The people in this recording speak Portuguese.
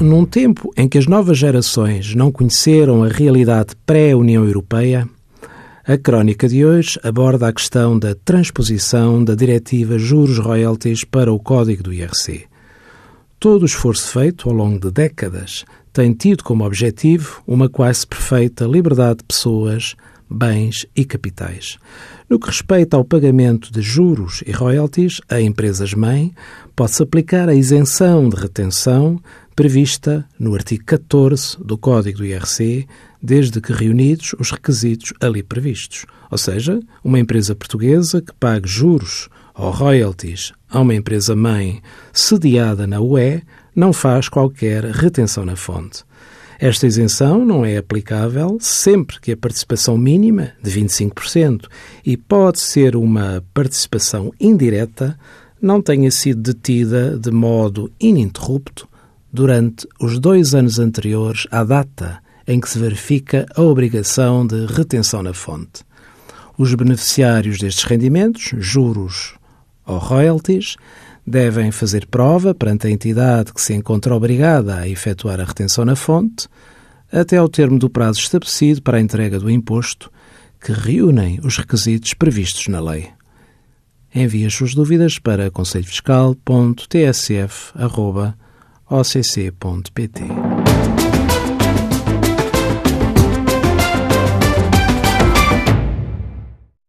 Num tempo em que as novas gerações não conheceram a realidade pré-União Europeia, a crónica de hoje aborda a questão da transposição da diretiva Juros Royalties para o Código do IRC. Todo o esforço feito ao longo de décadas tem tido como objetivo uma quase perfeita liberdade de pessoas, bens e capitais. No que respeita ao pagamento de juros e royalties a empresas-mãe, pode-se aplicar a isenção de retenção prevista no artigo 14 do Código do IRC, desde que reunidos os requisitos ali previstos. Ou seja, uma empresa portuguesa que pague juros ou royalties a uma empresa-mãe sediada na UE não faz qualquer retenção na fonte. Esta isenção não é aplicável sempre que a participação mínima, de 25%, e pode ser uma participação indireta, não tenha sido detida de modo ininterrupto durante os dois anos anteriores à data em que se verifica a obrigação de retenção na fonte. Os beneficiários destes rendimentos, juros ou royalties, devem fazer prova perante a entidade que se encontra obrigada a efetuar a retenção na fonte, até ao termo do prazo estabelecido para a entrega do imposto, que reúnem os requisitos previstos na lei. Envie as suas dúvidas para conselhofiscal.tsf.occ.pt.